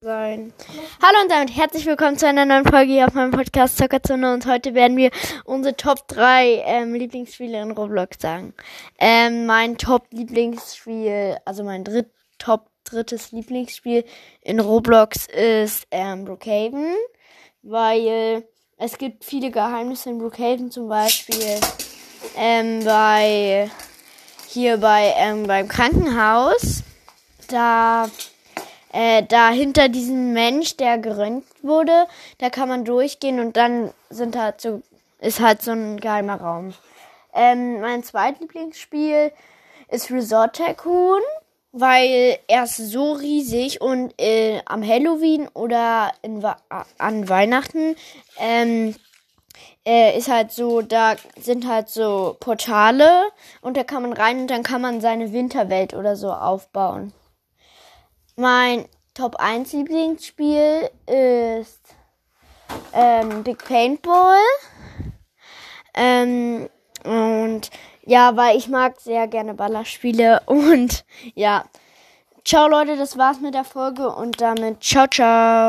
sein. Hallo und damit herzlich willkommen zu einer neuen Folge hier auf meinem Podcast Zockerzone und heute werden wir unsere Top 3 ähm, Lieblingsspiele in Roblox sagen. Ähm, mein Top Lieblingsspiel, also mein dritt, Top drittes Lieblingsspiel in Roblox ist ähm, Brookhaven, weil es gibt viele Geheimnisse in Brookhaven, zum Beispiel ähm, bei hier bei ähm, beim Krankenhaus. Da äh, da hinter diesem Mensch, der geröntgt wurde, da kann man durchgehen und dann sind halt so, ist halt so ein geheimer Raum. Ähm, mein zweitlieblingsspiel ist Resort Tycoon, weil er ist so riesig und äh, am Halloween oder an Weihnachten ähm, äh, ist halt so, da sind halt so Portale und da kann man rein und dann kann man seine Winterwelt oder so aufbauen. Mein Top 1 Lieblingsspiel ist ähm, Big Paintball. Ähm, und ja, weil ich mag sehr gerne Ballerspiele. Und ja. Ciao Leute, das war's mit der Folge und damit ciao, ciao.